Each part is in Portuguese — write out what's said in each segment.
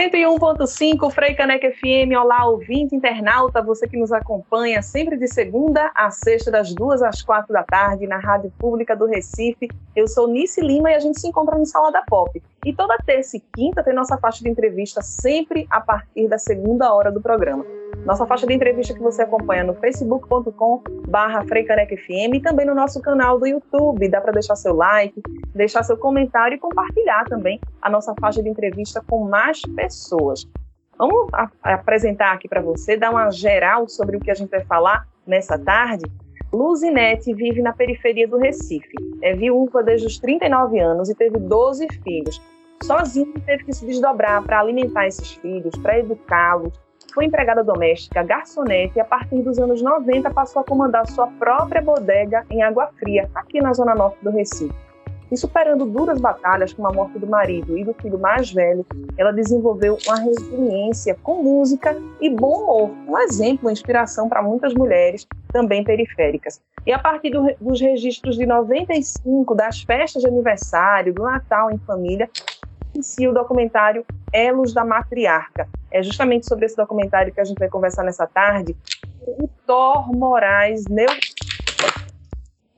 101.5 Frei Caneca FM, olá ouvinte internauta, você que nos acompanha sempre de segunda a sexta, das duas às quatro da tarde, na Rádio Pública do Recife. Eu sou Nice Lima e a gente se encontra no Salada Pop. E toda terça e quinta tem nossa faixa de entrevista sempre a partir da segunda hora do programa. Nossa faixa de entrevista que você acompanha no facebook.com barra FM e também no nosso canal do YouTube. Dá para deixar seu like, deixar seu comentário e compartilhar também a nossa faixa de entrevista com mais pessoas. Vamos apresentar aqui para você, dar uma geral sobre o que a gente vai falar nessa tarde. Luzinete vive na periferia do Recife. É viúva desde os 39 anos e teve 12 filhos. Sozinha teve que se desdobrar para alimentar esses filhos, para educá-los, foi empregada doméstica, garçonete e a partir dos anos 90 passou a comandar sua própria bodega em Água Fria, aqui na zona norte do Recife. E superando duras batalhas com a morte do marido e do filho mais velho, ela desenvolveu uma resiliência com música e bom humor, um exemplo, uma inspiração para muitas mulheres também periféricas. E a partir do, dos registros de 95 das festas de aniversário, do Natal em família, inicia o documentário Elos da Matriarca. É justamente sobre esse documentário que a gente vai conversar nessa tarde. O Thor Moraes Neu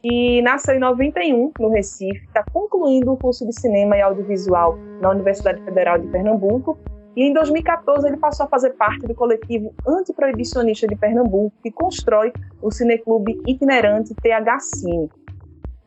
e nasceu em 91 no Recife, está concluindo o curso de cinema e audiovisual na Universidade Federal de Pernambuco. E em 2014 ele passou a fazer parte do coletivo antiproibicionista de Pernambuco, que constrói o cineclube itinerante TH Cine.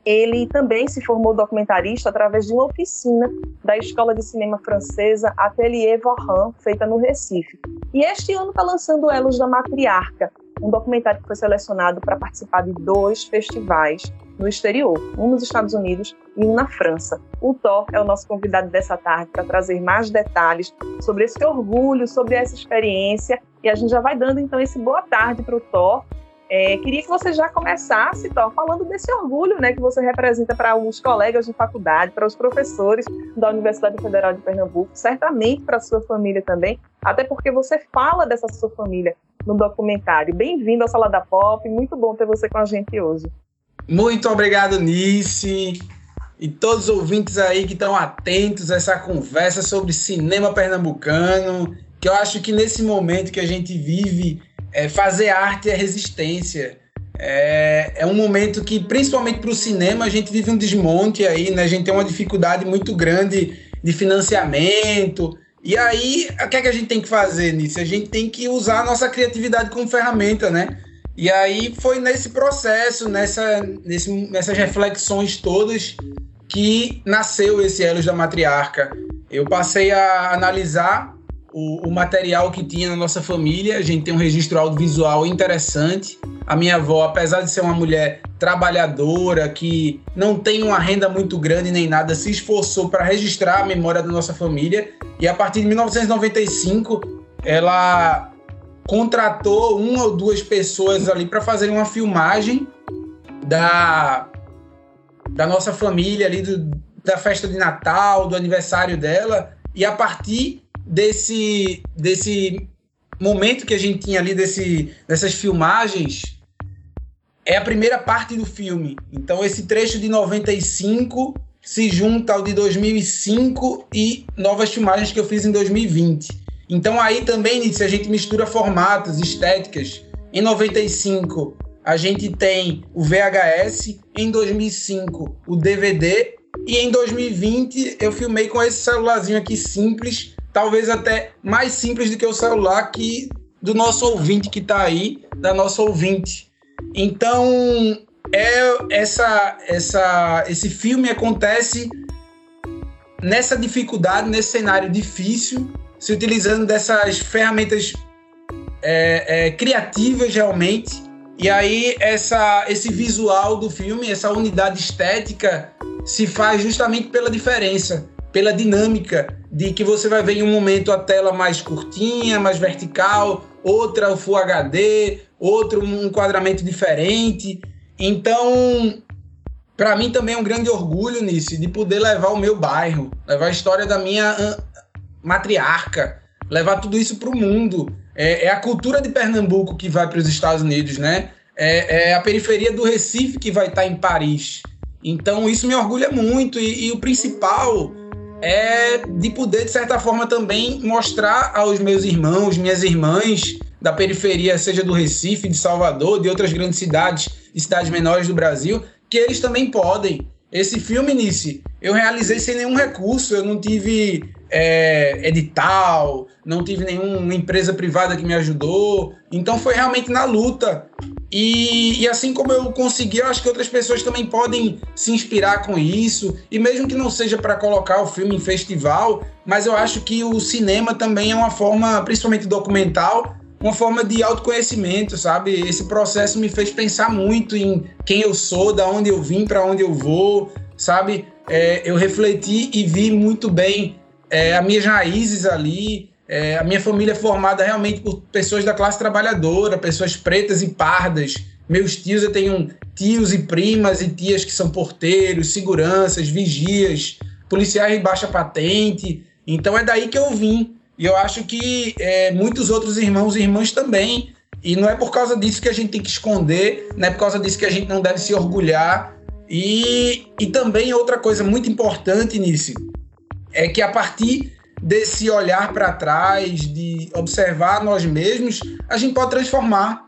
Ele também se formou documentarista através de uma oficina da Escola de Cinema Francesa Atelier Vorin, feita no Recife. E este ano está lançando Elos da Matriarca, um documentário que foi selecionado para participar de dois festivais no exterior, um nos Estados Unidos e um na França. O Thor é o nosso convidado dessa tarde para trazer mais detalhes sobre esse orgulho, sobre essa experiência. E a gente já vai dando então esse boa tarde para o Thor é, queria que você já começasse, falando desse orgulho né, que você representa para os colegas de faculdade, para os professores da Universidade Federal de Pernambuco, certamente para a sua família também, até porque você fala dessa sua família no documentário. Bem-vindo ao Salada Pop, muito bom ter você com a gente hoje. Muito obrigado, Nice, e todos os ouvintes aí que estão atentos a essa conversa sobre cinema pernambucano, que eu acho que nesse momento que a gente vive é, fazer arte é resistência. É, é um momento que, principalmente para o cinema, a gente vive um desmonte aí, né? A gente tem uma dificuldade muito grande de financiamento. E aí, o que é que a gente tem que fazer nisso? A gente tem que usar a nossa criatividade como ferramenta, né? E aí foi nesse processo, nessa, nesse, nessas reflexões todas, que nasceu esse Elos da Matriarca. Eu passei a analisar o, o, material que tinha na nossa família. A gente tem um registro audiovisual interessante. A minha avó, apesar de ser uma mulher trabalhadora, que não tem uma renda muito grande nem nada, se esforçou para registrar a memória da nossa família. E a partir de 1995, ela contratou uma ou duas pessoas ali para fazer uma filmagem da, da nossa família ali, do, da festa de Natal, do aniversário dela. E a partir desse, desse momento que a gente tinha ali, desse, dessas filmagens, é a primeira parte do filme. Então, esse trecho de 95 se junta ao de 2005 e novas filmagens que eu fiz em 2020. Então, aí também, se a gente mistura formatos, estéticas, em 95 a gente tem o VHS, em 2005 o DVD e em 2020 eu filmei com esse celularzinho aqui simples talvez até mais simples do que o celular que do nosso ouvinte que está aí, da nossa ouvinte. Então, é essa, essa, esse filme acontece nessa dificuldade, nesse cenário difícil, se utilizando dessas ferramentas é, é, criativas realmente. E aí essa, esse visual do filme, essa unidade estética, se faz justamente pela diferença pela dinâmica de que você vai ver em um momento a tela mais curtinha, mais vertical, outra o Full HD, outro um enquadramento diferente. Então, para mim também é um grande orgulho nisso, de poder levar o meu bairro, levar a história da minha matriarca, levar tudo isso para o mundo. É, é, a cultura de Pernambuco que vai para os Estados Unidos, né? É, é, a periferia do Recife que vai estar tá em Paris. Então isso me orgulha muito e, e o principal é de poder, de certa forma, também mostrar aos meus irmãos, minhas irmãs da periferia, seja do Recife, de Salvador, de outras grandes cidades e cidades menores do Brasil, que eles também podem. Esse filme, Nice, eu realizei sem nenhum recurso, eu não tive é, edital, não tive nenhuma empresa privada que me ajudou. Então foi realmente na luta. E, e, assim como eu consegui, eu acho que outras pessoas também podem se inspirar com isso. E mesmo que não seja para colocar o filme em festival, mas eu acho que o cinema também é uma forma, principalmente documental, uma forma de autoconhecimento, sabe? Esse processo me fez pensar muito em quem eu sou, da onde eu vim, para onde eu vou, sabe? É, eu refleti e vi muito bem é, as minhas raízes ali, é, a minha família é formada realmente por pessoas da classe trabalhadora, pessoas pretas e pardas. Meus tios, eu tenho tios e primas e tias que são porteiros, seguranças, vigias, policiais de baixa patente. Então é daí que eu vim. E eu acho que é, muitos outros irmãos e irmãs também. E não é por causa disso que a gente tem que esconder, não é por causa disso que a gente não deve se orgulhar. E, e também outra coisa muito importante nisso é que a partir desse olhar para trás, de observar nós mesmos, a gente pode transformar.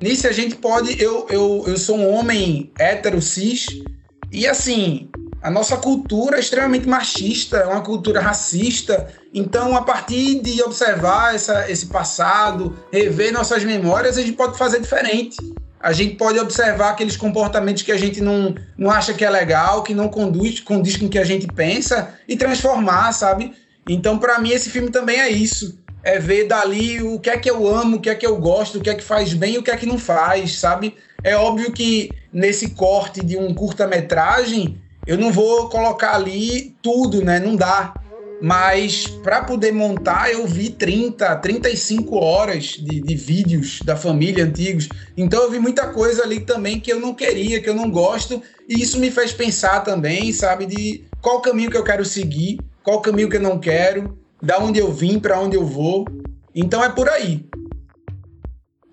Nisso a gente pode. Eu, eu, eu sou um homem hétero, cis, e assim, a nossa cultura é extremamente machista, é uma cultura racista. Então, a partir de observar essa, esse passado, rever nossas memórias, a gente pode fazer diferente. A gente pode observar aqueles comportamentos que a gente não, não acha que é legal, que não conduz, condiz com o que a gente pensa e transformar, sabe? Então, para mim, esse filme também é isso. É ver dali o que é que eu amo, o que é que eu gosto, o que é que faz bem e o que é que não faz, sabe? É óbvio que nesse corte de um curta-metragem, eu não vou colocar ali tudo, né? Não dá. Mas para poder montar, eu vi 30, 35 horas de, de, vídeos da família antigos. Então eu vi muita coisa ali também que eu não queria, que eu não gosto. E isso me fez pensar também, sabe, de qual caminho que eu quero seguir, qual caminho que eu não quero, da onde eu vim, para onde eu vou. Então é por aí.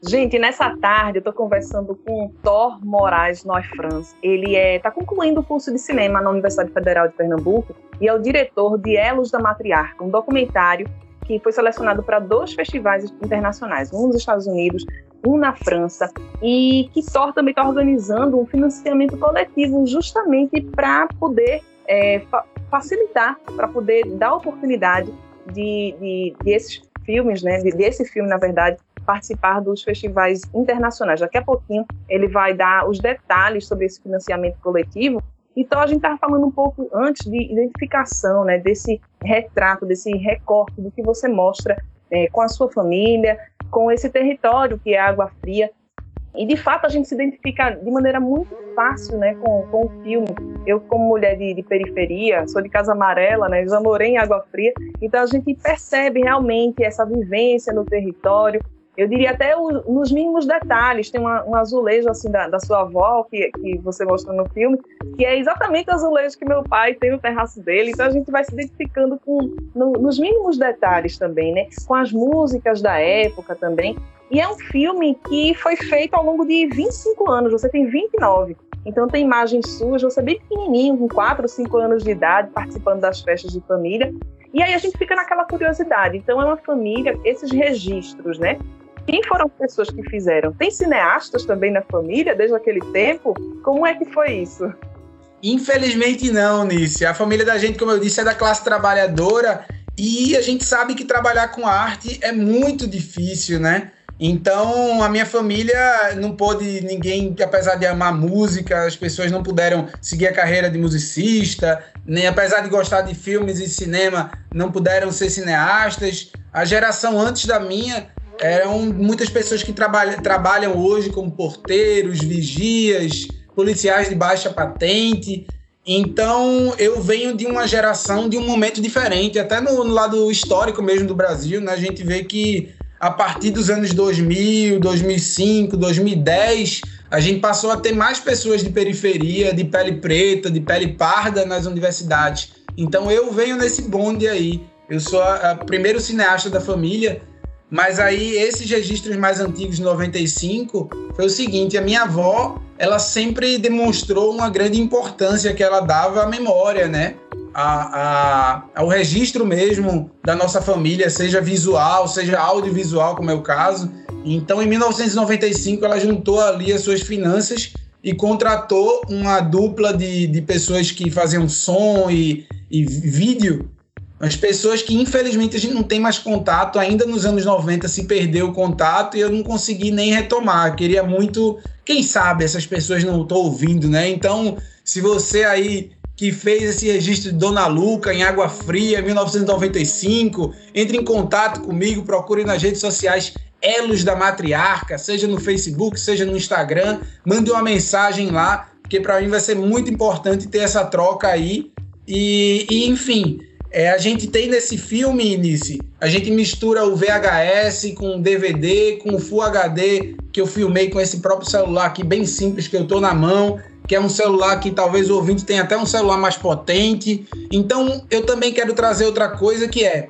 Gente, nessa tarde eu estou conversando com Thor Moraes Neufranz. Ele está é, concluindo o curso de cinema na Universidade Federal de Pernambuco e é o diretor de Elos da Matriarca, um documentário que foi selecionado para dois festivais internacionais, um nos Estados Unidos, um na França, e que Thor também está organizando um financiamento coletivo justamente para poder é, fa facilitar, para poder dar oportunidade de, de, de esses filmes, né, de, desse filme, na verdade, participar dos festivais internacionais. Daqui a pouquinho ele vai dar os detalhes sobre esse financiamento coletivo. Então a gente estava falando um pouco antes de identificação, né, desse retrato, desse recorte do que você mostra é, com a sua família, com esse território que é Água Fria. E de fato a gente se identifica de maneira muito fácil né, com, com o filme. Eu, como mulher de, de periferia, sou de Casa Amarela, né, já morei em Água Fria, então a gente percebe realmente essa vivência no território, eu diria até o, nos mínimos detalhes. Tem uma, um azulejo assim da, da sua avó, que, que você mostra no filme, que é exatamente o azulejo que meu pai tem no terraço dele. Então a gente vai se identificando com, no, nos mínimos detalhes também, né? Com as músicas da época também. E é um filme que foi feito ao longo de 25 anos, você tem 29. Então tem imagens suas, você é bem pequenininho, com 4 ou 5 anos de idade, participando das festas de família. E aí a gente fica naquela curiosidade. Então é uma família, esses registros, né? Quem foram as pessoas que fizeram? Tem cineastas também na família desde aquele tempo? Como é que foi isso? Infelizmente não, Nícia. A família da gente, como eu disse, é da classe trabalhadora e a gente sabe que trabalhar com arte é muito difícil, né? Então, a minha família não pôde, ninguém, apesar de amar música, as pessoas não puderam seguir a carreira de musicista, nem apesar de gostar de filmes e cinema, não puderam ser cineastas. A geração antes da minha eram muitas pessoas que trabalham, trabalham hoje como porteiros, vigias, policiais de baixa patente. Então, eu venho de uma geração, de um momento diferente, até no, no, lado histórico mesmo do Brasil, né? A gente vê que a partir dos anos 2000, 2005, 2010, a gente passou a ter mais pessoas de periferia, de pele preta, de pele parda nas universidades. Então, eu venho nesse bonde aí. Eu sou a primeiro cineasta da família mas aí, esses registros mais antigos, 95, foi o seguinte: a minha avó, ela sempre demonstrou uma grande importância que ela dava à memória, né? a, a, ao registro mesmo da nossa família, seja visual, seja audiovisual, como é o caso. Então, em 1995, ela juntou ali as suas finanças e contratou uma dupla de, de pessoas que faziam som e, e vídeo as pessoas que infelizmente a gente não tem mais contato, ainda nos anos 90 se perdeu o contato e eu não consegui nem retomar. queria muito, quem sabe essas pessoas não estão ouvindo, né? Então, se você aí que fez esse registro de Dona Luca em Água Fria, 1995, entre em contato comigo, procure nas redes sociais Elos da Matriarca, seja no Facebook, seja no Instagram, mande uma mensagem lá, porque para mim vai ser muito importante ter essa troca aí. E, e enfim, é, a gente tem nesse filme, Inice, a gente mistura o VHS com o DVD, com o Full HD que eu filmei com esse próprio celular aqui, bem simples, que eu tô na mão, que é um celular que talvez o ouvinte tenha até um celular mais potente. Então, eu também quero trazer outra coisa que é,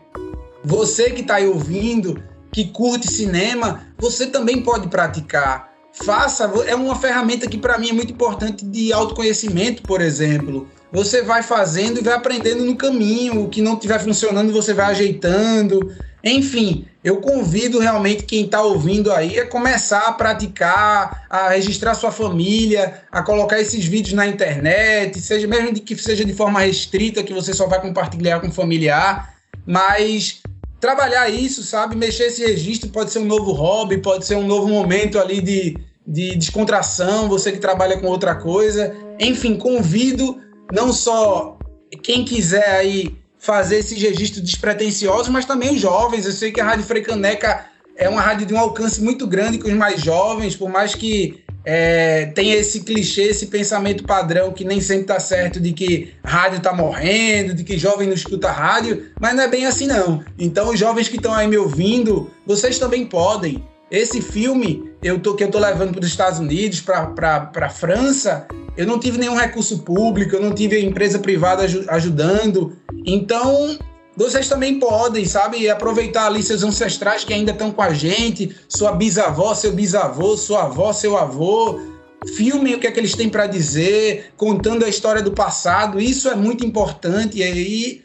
você que está aí ouvindo, que curte cinema, você também pode praticar. Faça, é uma ferramenta que para mim é muito importante de autoconhecimento, por exemplo você vai fazendo e vai aprendendo no caminho. O que não estiver funcionando, você vai ajeitando. Enfim, eu convido realmente quem está ouvindo aí a começar a praticar, a registrar sua família, a colocar esses vídeos na internet, seja mesmo que seja de forma restrita, que você só vai compartilhar com o familiar, mas trabalhar isso, sabe? Mexer esse registro pode ser um novo hobby, pode ser um novo momento ali de, de descontração, você que trabalha com outra coisa. Enfim, convido não só quem quiser aí fazer esses registros despretensiosos, mas também os jovens. Eu sei que a Rádio Frecaneca é uma rádio de um alcance muito grande com os mais jovens, por mais que é, tenha esse clichê, esse pensamento padrão que nem sempre está certo de que rádio está morrendo, de que jovem não escuta rádio, mas não é bem assim não. Então os jovens que estão aí me ouvindo, vocês também podem. Esse filme eu tô, que eu tô levando para os Estados Unidos, para a França, eu não tive nenhum recurso público, eu não tive empresa privada ajudando. Então, vocês também podem, sabe, aproveitar ali seus ancestrais que ainda estão com a gente, sua bisavó, seu bisavô, sua avó, seu avô. Filmem o que é que eles têm para dizer, contando a história do passado. Isso é muito importante. E aí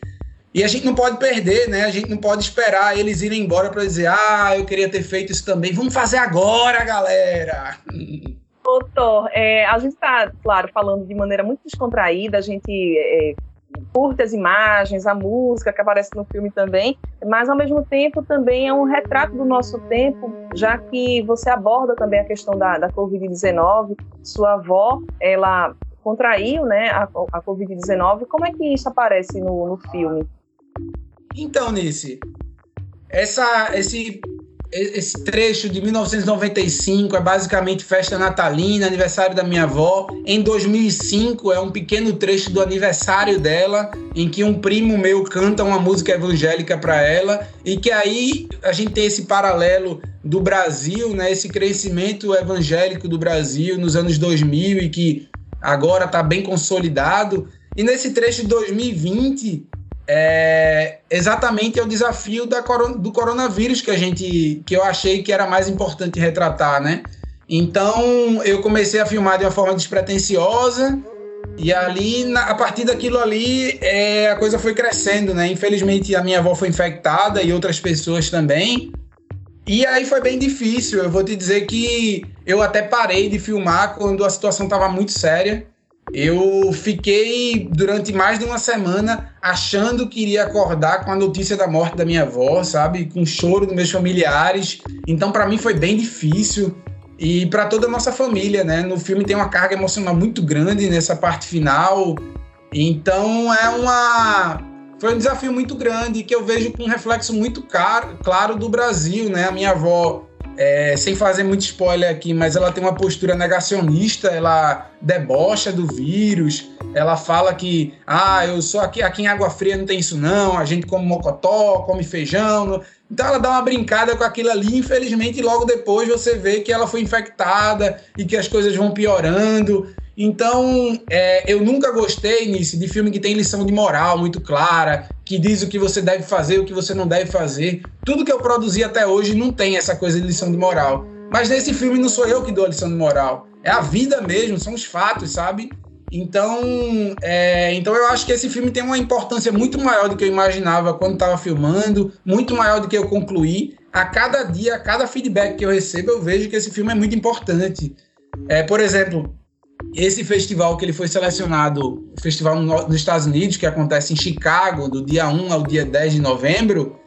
e a gente não pode perder, né? A gente não pode esperar eles irem embora para dizer, ah, eu queria ter feito isso também. Vamos fazer agora, galera! Doutor, é, a gente está, claro, falando de maneira muito descontraída, a gente é, curte as imagens, a música que aparece no filme também, mas ao mesmo tempo também é um retrato do nosso tempo, já que você aborda também a questão da, da Covid-19. Sua avó, ela contraiu né, a, a Covid-19. Como é que isso aparece no, no filme? Então, Nice, essa, esse, esse trecho de 1995 é basicamente festa natalina, aniversário da minha avó. Em 2005 é um pequeno trecho do aniversário dela, em que um primo meu canta uma música evangélica para ela e que aí a gente tem esse paralelo do Brasil, né, esse crescimento evangélico do Brasil nos anos 2000 e que agora está bem consolidado. E nesse trecho de 2020 é exatamente é o desafio da, do coronavírus que a gente que eu achei que era mais importante retratar, né? Então eu comecei a filmar de uma forma despretensiosa e ali na, a partir daquilo ali é, a coisa foi crescendo, né? Infelizmente a minha avó foi infectada e outras pessoas também. E aí foi bem difícil. Eu vou te dizer que eu até parei de filmar quando a situação estava muito séria. Eu fiquei durante mais de uma semana achando que iria acordar com a notícia da morte da minha avó, sabe? Com choro dos meus familiares. Então, para mim, foi bem difícil. E para toda a nossa família, né? No filme tem uma carga emocional muito grande nessa parte final. Então, é uma. Foi um desafio muito grande que eu vejo com um reflexo muito caro, claro do Brasil, né? A minha avó é, sem fazer muito spoiler aqui, mas ela tem uma postura negacionista, ela debocha do vírus, ela fala que, ah, eu sou aqui, aqui em Água Fria não tem isso não, a gente come mocotó, come feijão. Então ela dá uma brincada com aquilo ali, infelizmente logo depois você vê que ela foi infectada e que as coisas vão piorando. Então, é, eu nunca gostei nisso de filme que tem lição de moral muito clara, que diz o que você deve fazer, o que você não deve fazer. Tudo que eu produzi até hoje não tem essa coisa de lição de moral. Mas nesse filme não sou eu que dou a lição de moral. É a vida mesmo, são os fatos, sabe? Então, é, então eu acho que esse filme tem uma importância muito maior do que eu imaginava quando estava filmando, muito maior do que eu concluí. A cada dia, a cada feedback que eu recebo, eu vejo que esse filme é muito importante. É, por exemplo, esse festival que ele foi selecionado, o festival nos Estados Unidos, que acontece em Chicago, do dia 1 ao dia 10 de novembro,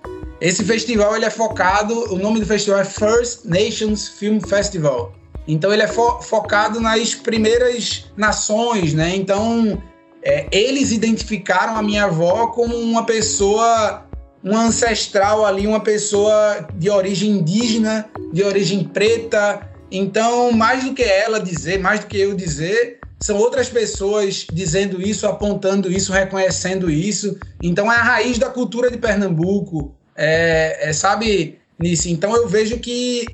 esse festival ele é focado, o nome do festival é First Nations Film Festival. Então ele é fo focado nas primeiras nações, né? Então é, eles identificaram a minha avó como uma pessoa, uma ancestral ali, uma pessoa de origem indígena, de origem preta. Então, mais do que ela dizer, mais do que eu dizer, são outras pessoas dizendo isso, apontando isso, reconhecendo isso. Então, é a raiz da cultura de Pernambuco, é, é, sabe, Nisso? Então, eu vejo que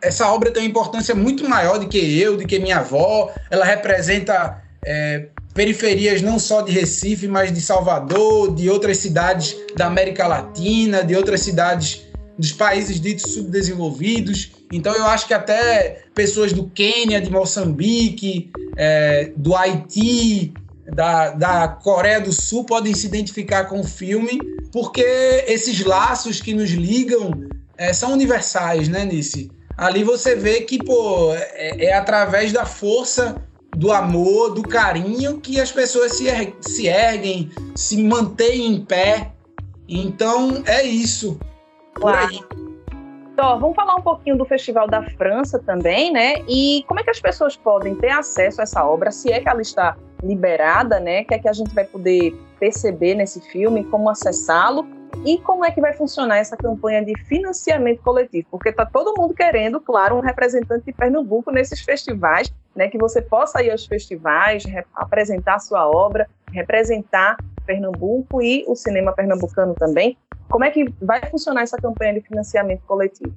essa obra tem uma importância muito maior do que eu, do que minha avó. Ela representa é, periferias não só de Recife, mas de Salvador, de outras cidades da América Latina, de outras cidades dos países ditos subdesenvolvidos. Então eu acho que até pessoas do Quênia, de Moçambique, é, do Haiti, da, da Coreia do Sul podem se identificar com o filme, porque esses laços que nos ligam é, são universais, né, Nice? ali você vê que, pô, é, é através da força do amor, do carinho que as pessoas se, er se erguem, se mantêm em pé. Então é isso. Por aí. Então, vamos falar um pouquinho do Festival da França também, né? E como é que as pessoas podem ter acesso a essa obra, se é que ela está liberada, né? O que é que a gente vai poder perceber nesse filme, como acessá-lo e como é que vai funcionar essa campanha de financiamento coletivo? Porque está todo mundo querendo, claro, um representante de Pernambuco nesses festivais, né, que você possa ir aos festivais, apresentar sua obra, representar Pernambuco e o cinema pernambucano também. Como é que vai funcionar essa campanha de financiamento coletivo?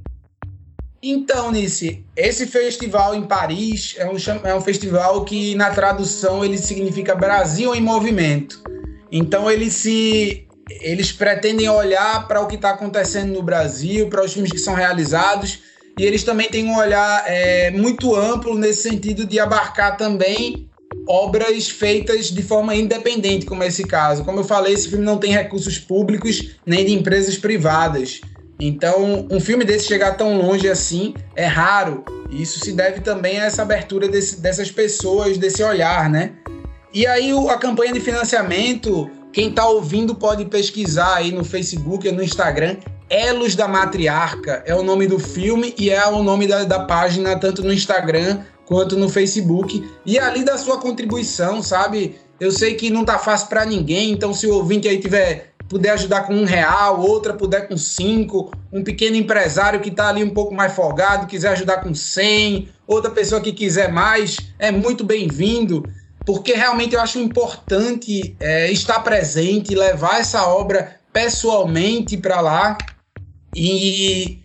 Então, Nice, esse festival em Paris é um, é um festival que, na tradução, ele significa Brasil em Movimento. Então, ele se eles pretendem olhar para o que está acontecendo no Brasil, para os filmes que são realizados, e eles também têm um olhar é, muito amplo nesse sentido de abarcar também obras feitas de forma independente, como é esse caso. Como eu falei, esse filme não tem recursos públicos nem de empresas privadas. Então, um filme desse chegar tão longe assim é raro. E isso se deve também a essa abertura desse, dessas pessoas, desse olhar, né? E aí a campanha de financiamento quem está ouvindo pode pesquisar aí no Facebook e no Instagram. Elos da Matriarca é o nome do filme e é o nome da, da página, tanto no Instagram quanto no Facebook. E ali da sua contribuição, sabe? Eu sei que não tá fácil para ninguém, então se o ouvinte aí tiver puder ajudar com um real, outra puder com cinco, um pequeno empresário que está ali um pouco mais folgado, quiser ajudar com cem, outra pessoa que quiser mais, é muito bem-vindo porque realmente eu acho importante é, estar presente, levar essa obra pessoalmente para lá. E,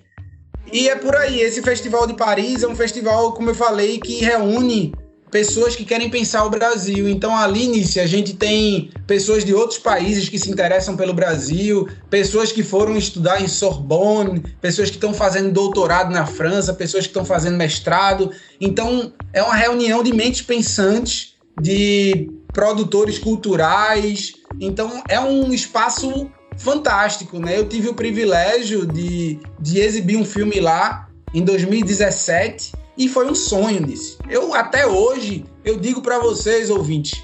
e é por aí. Esse Festival de Paris é um festival, como eu falei, que reúne pessoas que querem pensar o Brasil. Então, ali, Nice, a gente tem pessoas de outros países que se interessam pelo Brasil, pessoas que foram estudar em Sorbonne, pessoas que estão fazendo doutorado na França, pessoas que estão fazendo mestrado. Então, é uma reunião de mentes pensantes de produtores culturais. Então é um espaço fantástico, né? Eu tive o privilégio de, de exibir um filme lá em 2017 e foi um sonho nisso. Eu até hoje eu digo para vocês ouvintes,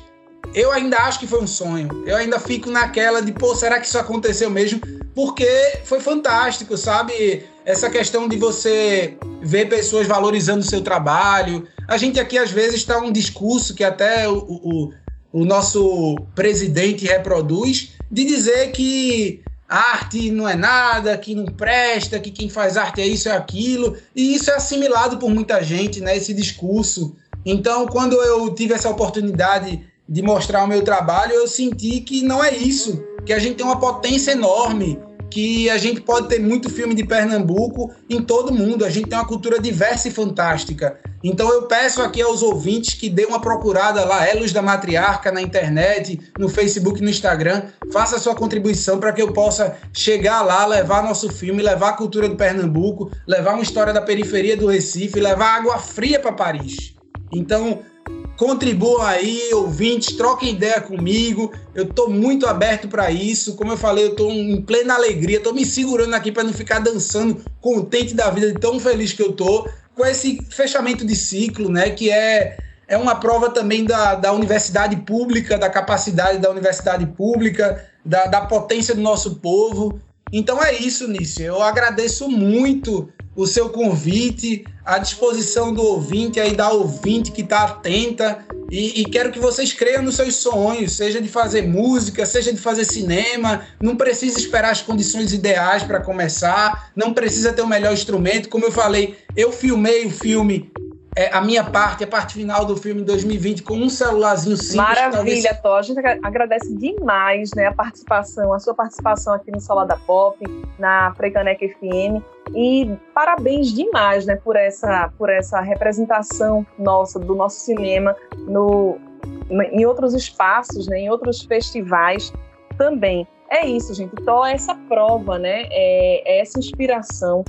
eu ainda acho que foi um sonho. Eu ainda fico naquela de, pô, será que isso aconteceu mesmo? Porque foi fantástico, sabe? Essa questão de você ver pessoas valorizando o seu trabalho, a gente aqui, às vezes, está um discurso que até o, o, o nosso presidente reproduz, de dizer que arte não é nada, que não presta, que quem faz arte é isso é aquilo, e isso é assimilado por muita gente, né, esse discurso. Então, quando eu tive essa oportunidade de mostrar o meu trabalho, eu senti que não é isso, que a gente tem uma potência enorme, que a gente pode ter muito filme de Pernambuco em todo mundo, a gente tem uma cultura diversa e fantástica. Então eu peço aqui aos ouvintes que dê uma procurada lá, Elos da Matriarca, na internet, no Facebook, no Instagram. Faça sua contribuição para que eu possa chegar lá, levar nosso filme, levar a cultura do Pernambuco, levar uma história da periferia do Recife, levar água fria para Paris. Então, Contribuam aí, ouvintes, troquem ideia comigo. Eu estou muito aberto para isso. Como eu falei, eu estou em plena alegria, estou me segurando aqui para não ficar dançando contente da vida de tão feliz que eu estou com esse fechamento de ciclo, né? Que é, é uma prova também da, da universidade pública, da capacidade da universidade pública, da, da potência do nosso povo. Então é isso, Nício. Eu agradeço muito o seu convite, à disposição do ouvinte, aí da ouvinte que está atenta. E, e, quero que vocês creiam nos seus sonhos, seja de fazer música, seja de fazer cinema. Não precisa esperar as condições ideais para começar, não precisa ter o melhor instrumento. Como eu falei, eu filmei o filme é, a minha parte, a parte final do filme em 2020, com um celularzinho simples. Maravilha, talvez... Tó. A gente agradece demais né, a participação, a sua participação aqui no Salada Pop, na Freicanec FM. E parabéns demais né, por, essa, por essa representação nossa, do nosso cinema no, em outros espaços, né, em outros festivais também. É isso, gente. Tó é essa prova, né? É, é essa inspiração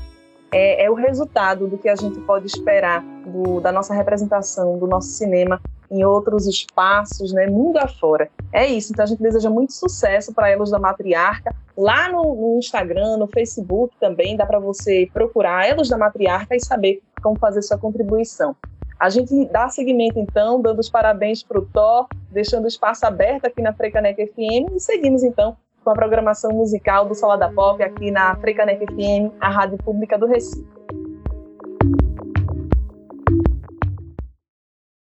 é, é, o resultado do que a gente pode esperar do, da nossa representação, do nosso cinema em outros espaços, né, mundo afora. É isso, então a gente deseja muito sucesso para Elos da Matriarca. Lá no, no Instagram, no Facebook também, dá para você procurar Elos da Matriarca e saber como fazer sua contribuição. A gente dá seguimento, então, dando os parabéns para o Thor, deixando o espaço aberto aqui na Frecanec FM e seguimos, então, com a programação musical do Salada Pop aqui na Frecanec FM, a rádio pública do Recife.